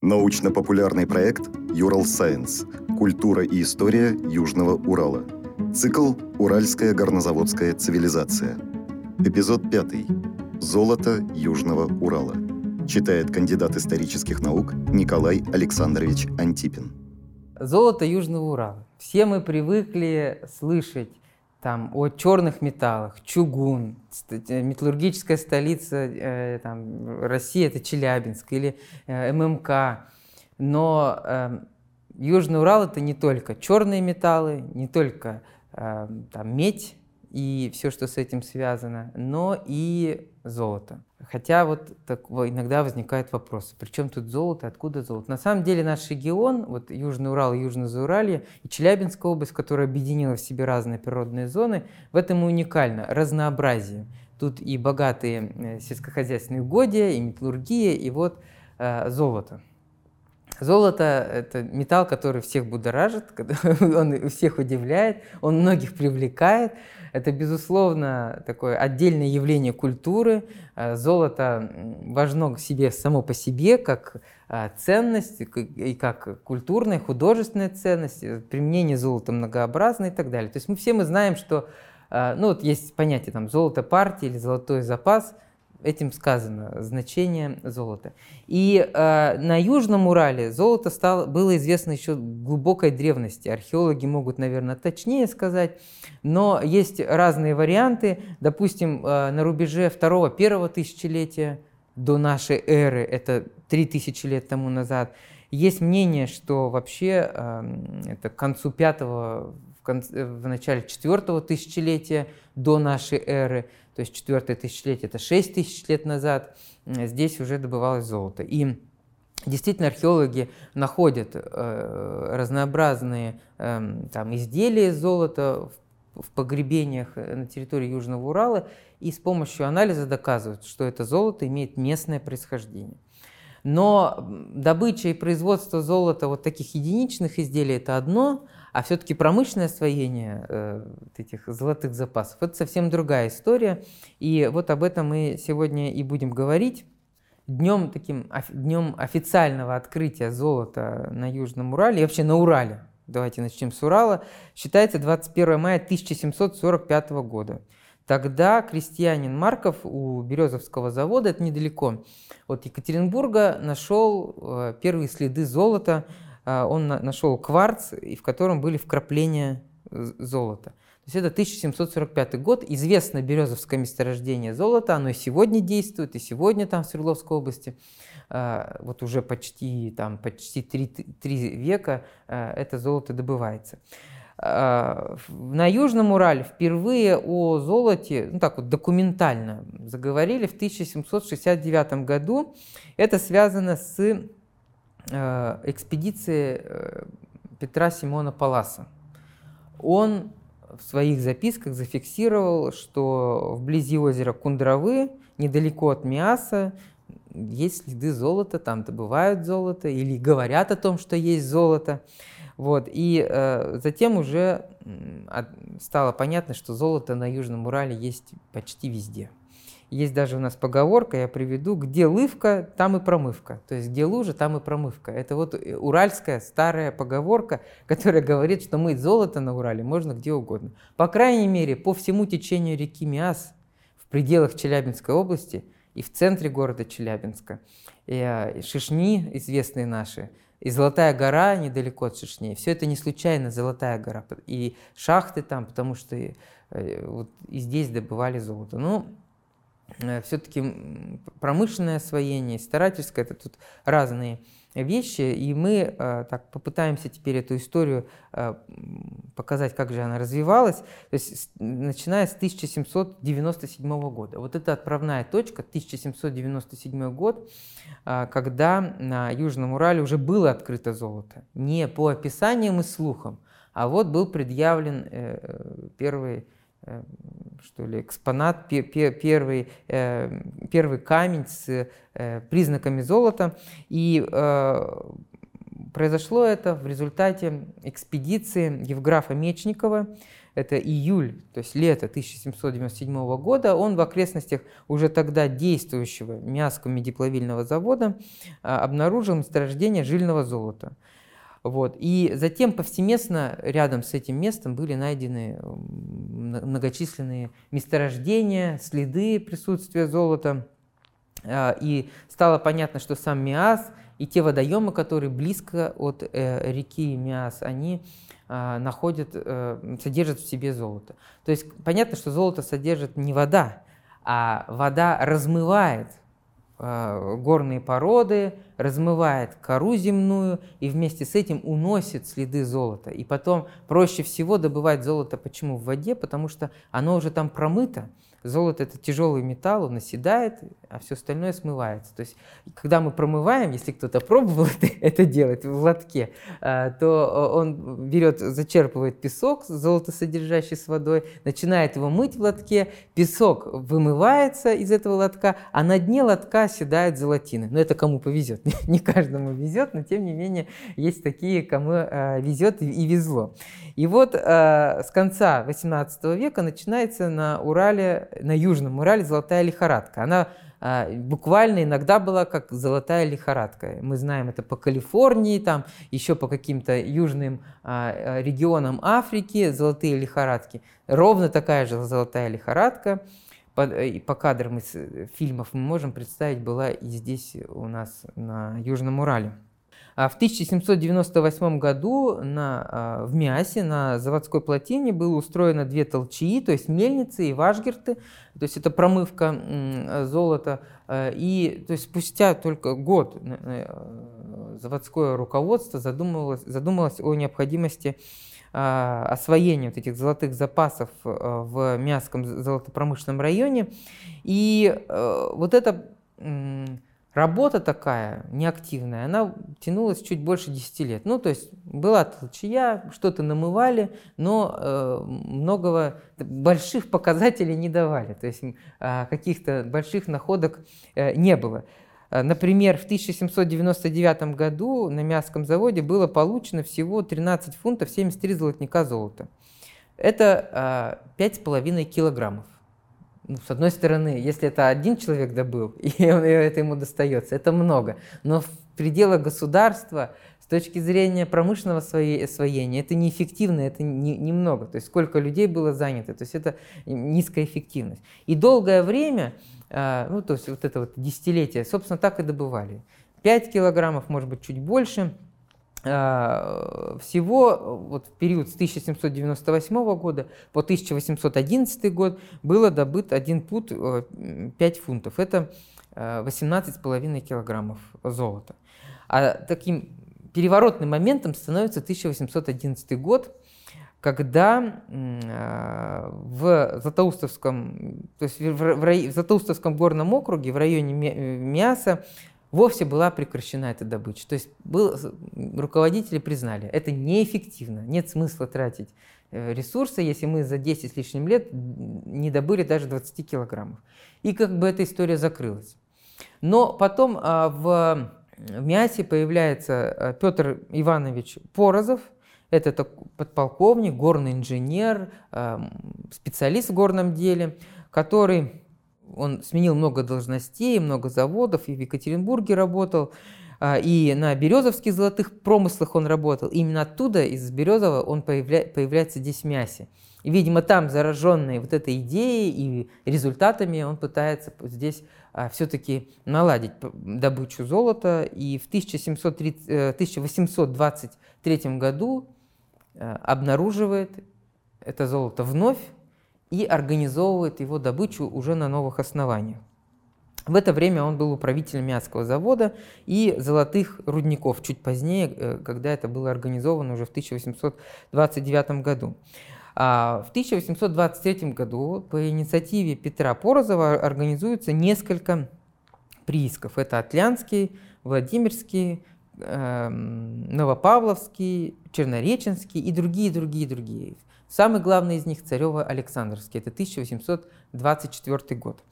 Научно-популярный проект «Юрал Сайенс. Культура и история Южного Урала». Цикл «Уральская горнозаводская цивилизация». Эпизод 5. Золото Южного Урала. Читает кандидат исторических наук Николай Александрович Антипин. Золото Южного Урала. Все мы привыкли слышать там, о черных металлах, чугун, металлургическая столица э, там, России это Челябинск или э, ММК. Но э, Южный Урал это не только черные металлы, не только э, там, медь, и все, что с этим связано, но и золото. Хотя вот так, иногда вопрос, при чем тут золото, откуда золото? На самом деле наш регион, вот Южный Урал, Южное Зауралье и Челябинская область, которая объединила в себе разные природные зоны, в этом и уникально, разнообразие. Тут и богатые э, сельскохозяйственные угодья, и металлургия, и вот э, золото. Золото – это металл, который всех будоражит, он всех удивляет, он многих привлекает. Это, безусловно, такое отдельное явление культуры. Э, золото важно к себе само по себе, как э, ценность и как культурная, художественная ценность. Применение золота многообразно и так далее. То есть мы все мы знаем, что э, ну, вот есть понятие там, золото партии или золотой запас – этим сказано значение золота. И э, на Южном Урале золото стало, было известно еще глубокой древности. Археологи могут, наверное, точнее сказать, но есть разные варианты. Допустим, э, на рубеже второго-первого тысячелетия до нашей эры, это три тысячи лет тому назад, есть мнение, что вообще э, это к концу пятого, в, конце, в начале четвертого тысячелетия до нашей эры то есть четвертое тысячелетие, это 6 тысяч лет назад, здесь уже добывалось золото. И действительно археологи находят э, разнообразные э, там, изделия из золота в, в погребениях на территории Южного Урала и с помощью анализа доказывают, что это золото имеет местное происхождение. Но добыча и производство золота вот таких единичных изделий – это одно – а все-таки промышленное освоение э, этих золотых запасов – это совсем другая история. И вот об этом мы сегодня и будем говорить. Днем, таким, днем официального открытия золота на Южном Урале и вообще на Урале, давайте начнем с Урала, считается 21 мая 1745 года. Тогда крестьянин Марков у Березовского завода, это недалеко от Екатеринбурга, нашел э, первые следы золота – он нашел кварц, в котором были вкрапления золота. То есть это 1745 год, известно березовское месторождение золота, оно и сегодня действует, и сегодня там в Свердловской области, а, вот уже почти, там, почти три, три века а, это золото добывается. На Южном Урале впервые о золоте, ну так вот документально заговорили в 1769 году. Это связано с Э, экспедиции э, Петра Симона Паласа. Он в своих записках зафиксировал, что вблизи озера Кундравы, недалеко от Миаса, есть следы золота, там добывают золото или говорят о том, что есть золото. Вот. И э, затем уже э, стало понятно, что золото на Южном Урале есть почти везде. Есть даже у нас поговорка, я приведу, где лывка, там и промывка. То есть где лужа, там и промывка. Это вот э, уральская старая поговорка, которая говорит, что мыть золото на Урале можно где угодно. По крайней мере, по всему течению реки Миас в пределах Челябинской области и в центре города Челябинска. И, и Шишни, известные наши, и Золотая гора недалеко от Шишни. Все это не случайно Золотая гора. И шахты там, потому что и, э, вот, и здесь добывали золото. Ну, все-таки промышленное освоение, старательское, это тут разные вещи, и мы э, так попытаемся теперь эту историю э, показать, как же она развивалась, то есть начиная с 1797 года. Вот это отправная точка, 1797 год, э, когда на Южном Урале уже было открыто золото, не по описаниям и слухам, а вот был предъявлен э, первый Э, что ли, экспонат, первый, э, первый камень с э, признаками золота. И произошло это в результате экспедиции Евграфа Мечникова. это июль, то есть лето 1797 года, он в окрестностях уже тогда действующего Миасского медиплавильного завода а, обнаружил месторождение жильного золота. Вот. И затем повсеместно рядом с этим местом были найдены многочисленные месторождения, следы присутствия золота. А, и стало понятно, что сам Миас и те водоемы, которые близко от э, реки Миас, они э, находят, э, содержат в себе золото. То есть понятно, что золото содержит не вода, а вода размывает горные породы, размывает кору земную и вместе с этим уносит следы золота. И потом проще всего добывать золото почему в воде, потому что оно уже там промыто, Золото – это тяжелый металл, он оседает, а все остальное смывается. То есть, когда мы промываем, если кто-то пробовал это, делать в лотке, а, то он берет, зачерпывает песок, золотосодержащий с водой, начинает его мыть в лотке, песок вымывается из этого лотка, а на дне лотка оседает золотины. Но это кому повезет, не каждому везет, но тем не менее есть такие, кому а, везет и везло. И вот а, с конца 18 века начинается на Урале на Южном Урале золотая лихорадка. Она а, буквально иногда была как золотая лихорадка. Мы знаем это по Калифорнии, там еще по каким-то южным а, регионам Африки золотые лихорадки. Ровно такая же золотая лихорадка. По, и по кадрам из фильмов мы можем представить, была и здесь у нас на Южном Урале. А в 1798 году на, а, в Миасе на заводской плотине было устроено две толчии, то есть мельницы и вашгерты, то есть это промывка золота. А, и то есть спустя только год заводское руководство задумывалось, задумалось о необходимости освоения вот этих золотых запасов в Миасском золотопромышленном районе. И вот это Работа такая неактивная, она тянулась чуть больше 10 лет. Ну, то есть была толчья, что-то намывали, но э, многого, больших показателей не давали. То есть э, каких-то больших находок э, не было. Э, например, в 1799 году на Мясском заводе было получено всего 13 фунтов 73 золотника золота. Это э, 5,5 килограммов ну, с одной стороны, если это один человек добыл, и это ему достается, это много. Но в пределах государства, с точки зрения промышленного освоения, это неэффективно, это немного. Не, То есть сколько людей было занято, то есть это низкая эффективность. И долгое время, а, ну, то есть вот это вот десятилетие, собственно, так и добывали. 5 килограммов, может быть, чуть больше – всего вот в период с 1798 года по 1811 год было добыт один пут 5 э, фунтов. Это 18,5 э, килограммов золота. А таким переворотным моментом становится 1811 год, когда э, в Златоустовском, то есть в, в, в Златоустовском горном округе, в районе Мяса, вовсе была прекращена эта добыча. То есть был, руководители признали, это неэффективно, нет смысла тратить э, ресурсы, если мы за 10 с лишним лет не добыли даже 20 килограммов. И как бы эта история закрылась. Но потом а, в, в МИАСе появляется а, Петр Иванович Порозов, это подполковник, горный инженер, а, специалист в горном деле, который он сменил много должностей, много заводов, и в Екатеринбурге работал, а, и на Березовских золотых промыслах он работал. Именно оттуда, из Березова, он появля... появляется здесь Мясе. И, видимо, там, зараженный вот этой идеей и результатами, он пытается здесь а, все-таки наладить добычу золота. И в 1730, 1823 э, году э, обнаруживает это золото вновь и организовывает его добычу уже на новых основаниях. В это время он был управителем Мясского завода и золотых рудников, чуть позднее, э, когда это было организовано уже в 1829 году. А в 1823 году по инициативе Петра Порозова организуется несколько приисков. Это Атлянский, Владимирский, эм, Новопавловский, Чернореченский и другие, другие, другие. Самый главный из них Царево-Александровский, это 1824 год.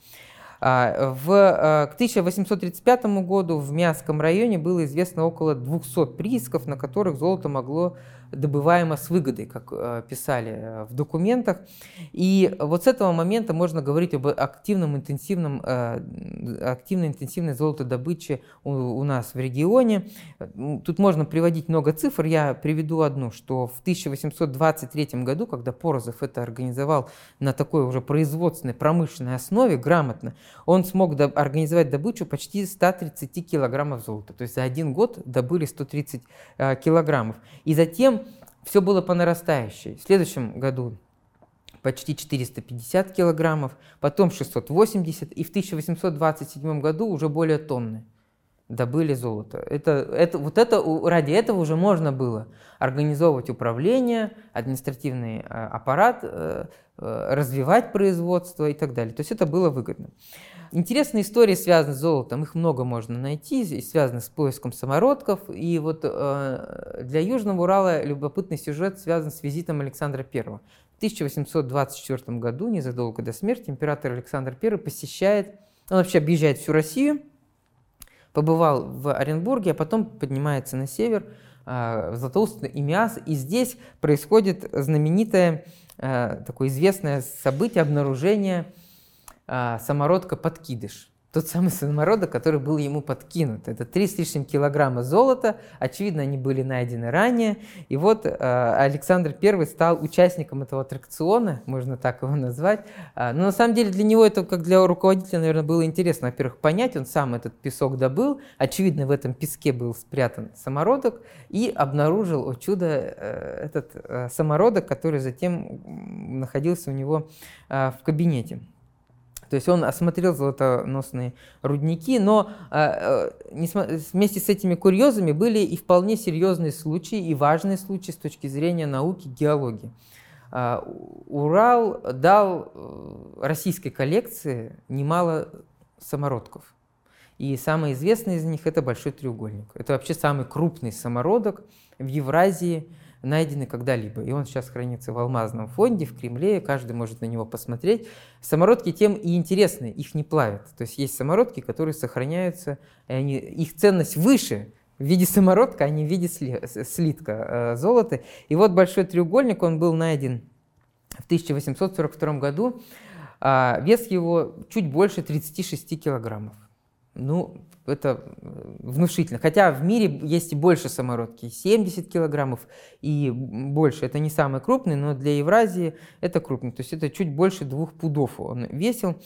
А, в, а, к 1835 году в Мянском районе было известно около 200 приисков, на которых золото могло добываемо с выгодой, как э, писали э, в документах. И вот с этого момента можно говорить об активном, интенсивном, э, активной, интенсивной золотодобыче у, у нас в регионе. Тут можно приводить много цифр. Я приведу одну, что в 1823 году, когда Порозов это организовал на такой уже производственной, промышленной основе, грамотно, он смог до, организовать добычу почти 130 килограммов золота. То есть за один год добыли 130 э, килограммов. И затем все было по нарастающей. В следующем году почти 450 килограммов, потом 680, и в 1827 году уже более тонны добыли золото. Это, это, вот это, ради этого уже можно было организовывать управление, административный э, аппарат, э, э, развивать производство и так далее. То есть это было выгодно. Интересные истории связаны с золотом, их много можно найти, и связаны с поиском самородков. И вот э, для Южного Урала любопытный сюжет связан с визитом Александра I. В 1824 году, незадолго до смерти, император Александр I посещает, он вообще объезжает всю Россию, побывал в Оренбурге, а потом поднимается на север, э, в Златоуст и Миас, и здесь происходит знаменитое, э, такое известное событие обнаружения а, самородка подкидыш. Тот самый самородок, который был ему подкинут. Это три с лишним килограмма золота. Очевидно, они были найдены ранее. И вот э, Александр I стал участником этого аттракциона, можно так его назвать. А, но на самом деле для него это, как для руководителя, наверное, было интересно, во-первых, понять. Он сам этот песок добыл. Очевидно, в этом песке был спрятан самородок. И обнаружил, о чудо, э, этот э, самородок, который затем находился у него в кабинете. То есть он осмотрел золотоносные рудники, но э, э, вместе с этими курьезами были и вполне серьезные случаи, и важные случаи с точки зрения науки, геологии. Э, Урал дал э, российской коллекции немало самородков. И самый известный из них – это Большой треугольник. Это вообще самый крупный самородок в Евразии – найдены когда-либо. И он сейчас хранится в алмазном фонде в Кремле, каждый может на него посмотреть. Самородки тем и интересны, их не плавят. То есть есть самородки, которые сохраняются, и они, их ценность выше в виде самородка, а не в виде слитка э, золота. И вот большой треугольник, он был найден в 1842 году. А вес его чуть больше 36 килограммов. Ну, это э, внушительно. Хотя в мире есть и больше самородки, 70 килограммов и больше. Это не самый крупный, но для Евразии это крупный. То есть это чуть больше двух пудов он весил.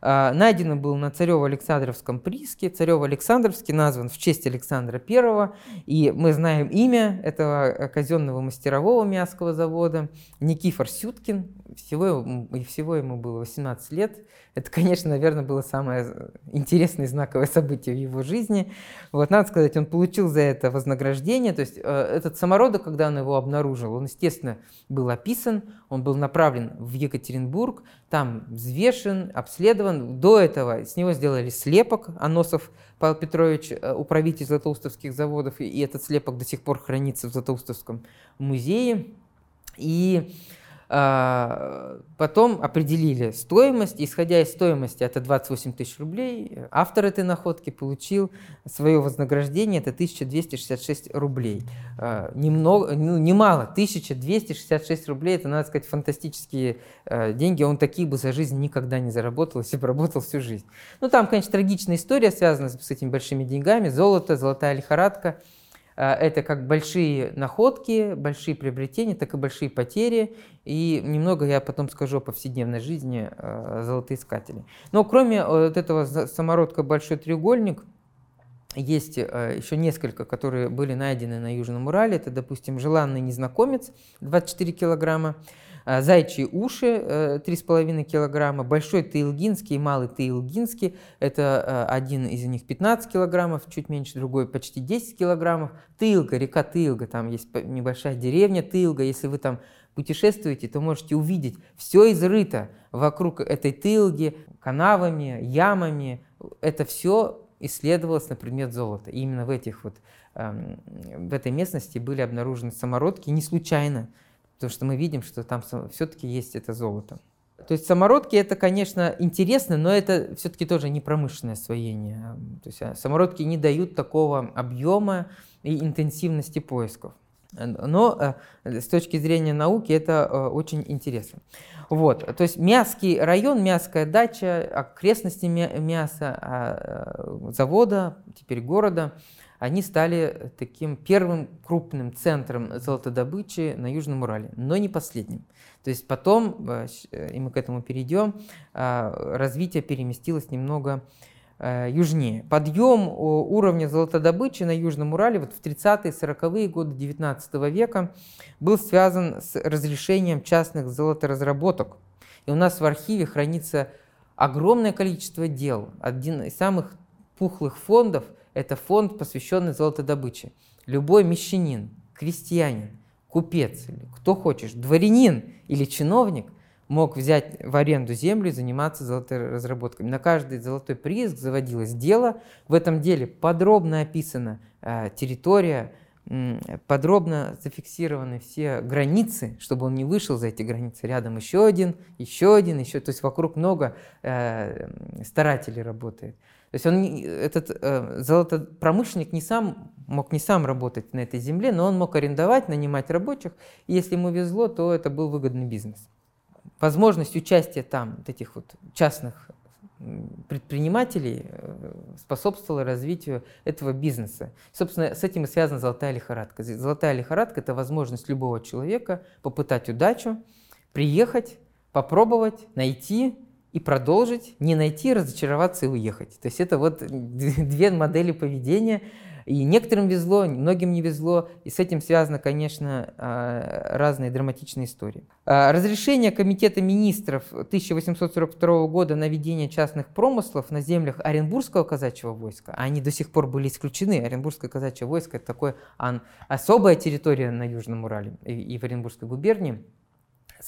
А, найдено был на Царево-Александровском прииске. Царево-Александровский назван в честь Александра I. И мы знаем имя этого казенного мастерового Миасского завода. Никифор Сюткин. Всего, всего ему было 18 лет. Это, конечно, наверное, было самое интересное и знаковое событие в его жизни. Вот, надо сказать, он получил за это вознаграждение. То есть э, этот самородок, когда он его обнаружил, он, естественно, был описан, он был направлен в Екатеринбург, там взвешен, обследован. До этого с него сделали слепок. Аносов Павел Петрович, э, управитель Златоустовских заводов, и этот слепок до сих пор хранится в Златоустовском музее. И потом определили стоимость, исходя из стоимости, это 28 тысяч рублей, автор этой находки получил свое вознаграждение, это 1266 рублей. А, немного, ну, немало, 1266 рублей, это, надо сказать, фантастические а, деньги, он такие бы за жизнь никогда не заработал, если бы работал всю жизнь. Ну, там, конечно, трагичная история связана с этими большими деньгами, золото, золотая лихорадка – это как большие находки, большие приобретения, так и большие потери. И немного я потом скажу о повседневной жизни э, золотоискателей. Но кроме э, вот этого самородка «Большой треугольник», есть еще несколько, которые были найдены на Южном Урале. Это, допустим, желанный незнакомец 24 килограмма, зайчьи уши 3,5 э, килограмма, большой таилгинский и малый таилгинский, это э, один из них 15 килограммов, чуть меньше, другой почти 10 килограммов. Тылга, река Тылга, там есть небольшая деревня Тылга, если вы там путешествуете, то можете увидеть, все изрыто вокруг этой Тылги, канавами, ямами, это все исследовалось на предмет золота. И именно в этих вот эм, в этой местности были обнаружены самородки не случайно. Потому что мы видим, что там все-таки есть это золото. То есть самородки это, конечно, интересно, но это все-таки тоже не промышленное освоение. То есть а, самородки не дают такого объема и интенсивности поисков. Но э, с точки зрения науки это э, очень интересно. Вот, то есть Мяский район, Мяская дача, окрестности Мяса, а, завода, теперь города, они стали таким первым крупным центром золотодобычи на Южном Урале, но не последним. То есть потом, и мы к этому перейдем, развитие переместилось немного Э, южнее. Подъем уровня золотодобычи на Южном Урале вот в 30-е, 40-е годы 19 века был связан с разрешением частных золоторазработок. И у нас в архиве хранится огромное количество дел. Один из самых пухлых фондов – это фонд, посвященный золотодобыче. Любой мещанин, крестьянин, купец, или кто хочешь, дворянин или чиновник – мог взять в аренду землю и заниматься золотой разработками. На каждый золотой прииск заводилось дело. В этом деле подробно описана э, территория, подробно зафиксированы все границы, чтобы он не вышел за эти границы. Рядом еще один, еще один, еще. То есть вокруг много э, старателей работает. То есть он, этот э, золотопромышленник не сам, мог не сам работать на этой земле, но он мог арендовать, нанимать рабочих. И если ему везло, то это был выгодный бизнес возможность участия там вот этих вот частных предпринимателей э, способствовала развитию этого бизнеса. Собственно, с этим и связана золотая лихорадка. Золотая лихорадка – это возможность любого человека попытать удачу, приехать, попробовать, найти и продолжить, не найти, разочароваться и уехать. То есть это вот две модели поведения, и некоторым везло, многим не везло, и с этим связаны, конечно, а, разные драматичные истории. А, разрешение Комитета министров 1842 года на ведение частных промыслов на землях Оренбургского казачьего войска, они до сих пор были исключены. Оренбургское казачье войско – это такое особая территория на Южном Урале и в Оренбургской губернии –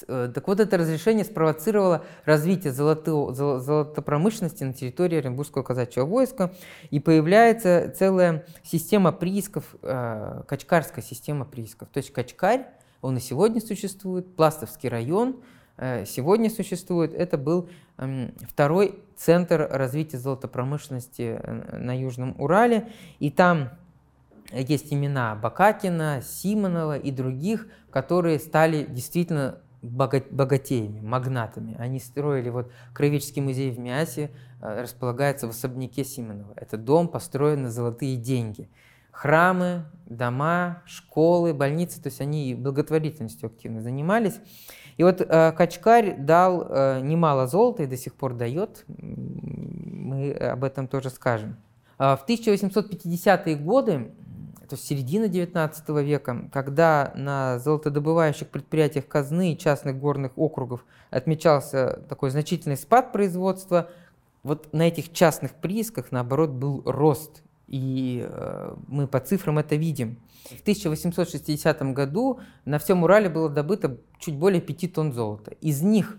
так вот, это разрешение спровоцировало развитие золото, золотопромышленности на территории Оренбургского казачьего войска, и появляется целая система приисков, э, качкарская система приисков. То есть Качкарь, он и сегодня существует, Пластовский район э, сегодня существует. Это был э, второй центр развития золотопромышленности э, на Южном Урале, и там есть имена Бакакина, Симонова и других, которые стали действительно богатеями, магнатами. Они строили, вот Краеведческий музей в Миасе э, располагается в особняке Симонова. Это дом, построен на золотые деньги. Храмы, дома, школы, больницы, то есть они благотворительностью активно занимались. И вот э, Качкарь дал э, немало золота и до сих пор дает, мы об этом тоже скажем. А в 1850-е годы то есть середина 19 века, когда на золотодобывающих предприятиях казны и частных горных округов отмечался такой значительный спад производства, вот на этих частных приисках, наоборот, был рост. И э, мы по цифрам это видим. В 1860 году на всем Урале было добыто чуть более 5 тонн золота. Из них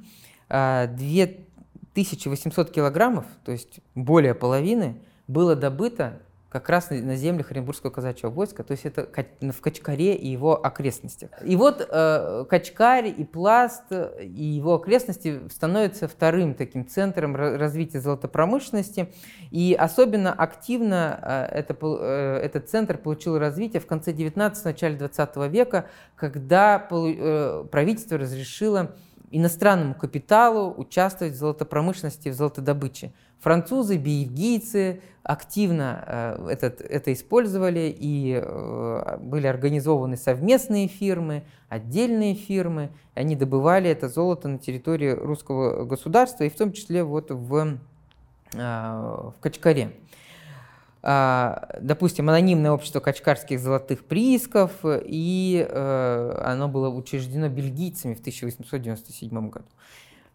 э, 2800 килограммов, то есть более половины, было добыто как раз на землях Оренбургского казачьего войска, то есть это в Качкаре и его окрестностях. И вот э, Качкарь и Пласт и его окрестности становятся вторым таким центром развития золотопромышленности, и особенно активно э, это, э, этот центр получил развитие в конце 19 начале 20 века, когда э, правительство разрешило иностранному капиталу участвовать в золотопромышленности, в золотодобыче. Французы, бельгийцы активно э, этот, это использовали, и э, были организованы совместные фирмы, отдельные фирмы. Они добывали это золото на территории русского государства, и в том числе вот в, э, в Качкаре. А, допустим, анонимное общество качкарских золотых приисков, и оно было учреждено бельгийцами в 1897 году.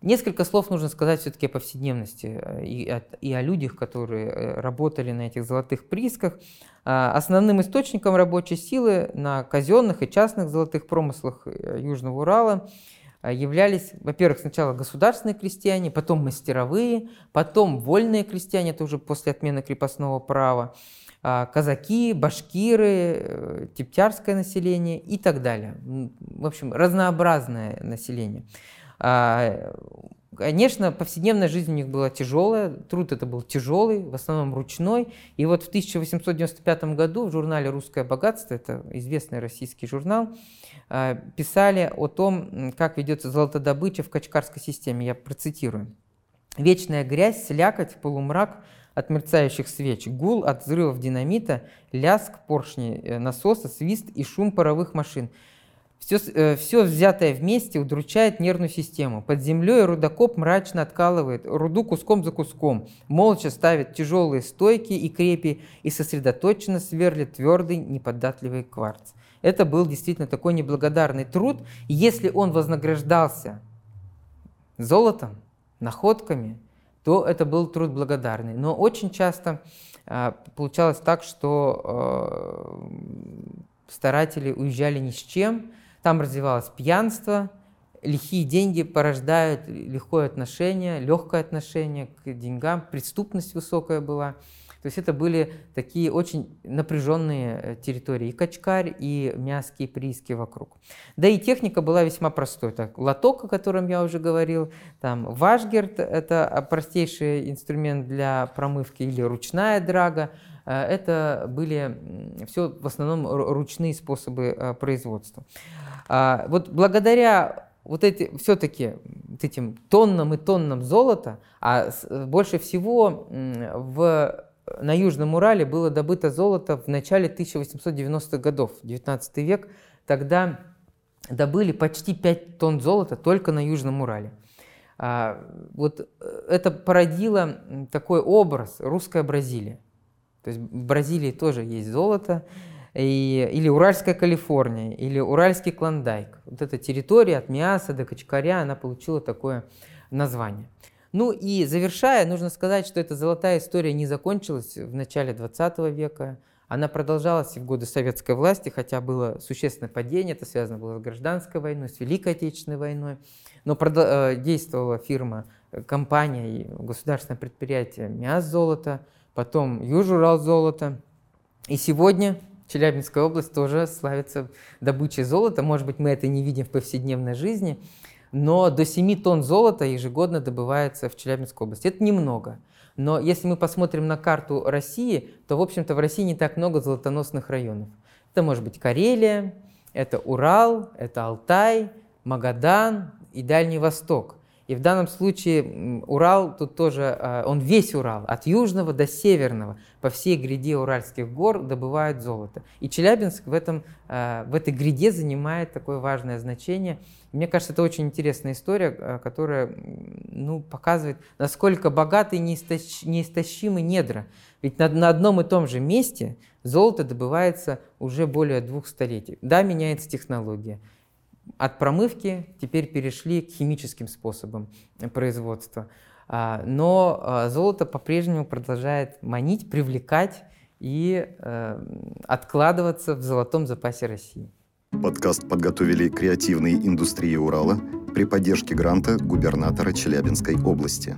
Несколько слов нужно сказать все-таки о повседневности э, и о, и о людях, которые э, работали на этих золотых приисках. А, основным источником рабочей силы на казенных и частных золотых промыслах э, Южного Урала являлись, во-первых, сначала государственные крестьяне, потом мастеровые, потом вольные крестьяне, это уже после отмены крепостного права, а, казаки, башкиры, типтярское население и так далее. В общем, разнообразное население. А, Конечно, повседневная жизнь у них была тяжелая, труд это был тяжелый, в основном ручной. И вот в 1895 году в журнале «Русское богатство», это известный российский журнал, э, писали о том, как ведется золотодобыча в Качкарской системе. Я процитирую. «Вечная грязь, слякоть, полумрак от мерцающих свеч, гул от взрывов динамита, ляск поршней э, насоса, свист и шум паровых машин – все, э, все взятое вместе удручает нервную систему. Под землей рудокоп мрачно откалывает руду куском за куском, молча ставит тяжелые стойки и крепи и сосредоточенно сверлит твердый неподатливый кварц. Это был действительно такой неблагодарный труд. Если он вознаграждался золотом, находками, то это был труд благодарный. Но очень часто э, получалось так, что э, старатели уезжали ни с чем, там развивалось пьянство, лихие деньги порождают легкое отношение, легкое отношение к деньгам, преступность высокая была. То есть это были такие очень напряженные э, территории, и Качкарь, и Мяски, и Прииски вокруг. Да и техника была весьма простой. Так, лоток, о котором я уже говорил, там Вашгерт – это простейший инструмент для промывки, или ручная драга. Э, это были все в основном ручные способы э, производства. А, вот благодаря вот эти, все-таки этим тоннам и тоннам золота, а больше всего в, на Южном Урале было добыто золото в начале 1890-х годов, 19 век, тогда добыли почти 5 тонн золота только на Южном Урале. А, вот э, это породило такой образ русская Бразилия. То есть в Бразилии тоже есть золото, и, или Уральская Калифорния, или Уральский Клондайк. Вот эта территория от Миаса до Качкаря, она получила такое название. Ну и завершая, нужно сказать, что эта золотая история не закончилась в начале 20 века. Она продолжалась и в годы советской власти, хотя было существенное падение, это связано было с гражданской войной, с Великой Отечественной войной. Но э, действовала фирма, э, компания государственное предприятие МИАС золото, потом Южурал золото. И сегодня Челябинская область тоже славится добычей золота. Может быть, мы это не видим в повседневной жизни, но до 7 тонн золота ежегодно добывается в Челябинской области. Это немного. Но если мы посмотрим на карту России, то, в общем-то, в России не так много золотоносных районов. Это может быть Карелия, это Урал, это Алтай, Магадан и Дальний Восток. И в данном случае Урал тут тоже, а, он весь Урал, от южного до северного, по всей гряде Уральских гор добывают золото. И Челябинск в, этом, а, в этой гряде занимает такое важное значение. Мне кажется, это очень интересная история, а, которая ну, показывает, насколько богаты и неистощимы недра. Ведь на, на одном и том же месте золото добывается уже более двух столетий. Да, меняется технология от промывки теперь перешли к химическим способам производства. А, но а, золото по-прежнему продолжает манить, привлекать и э, откладываться в золотом запасе России. Подкаст подготовили креативные индустрии Урала при поддержке гранта губернатора Челябинской области.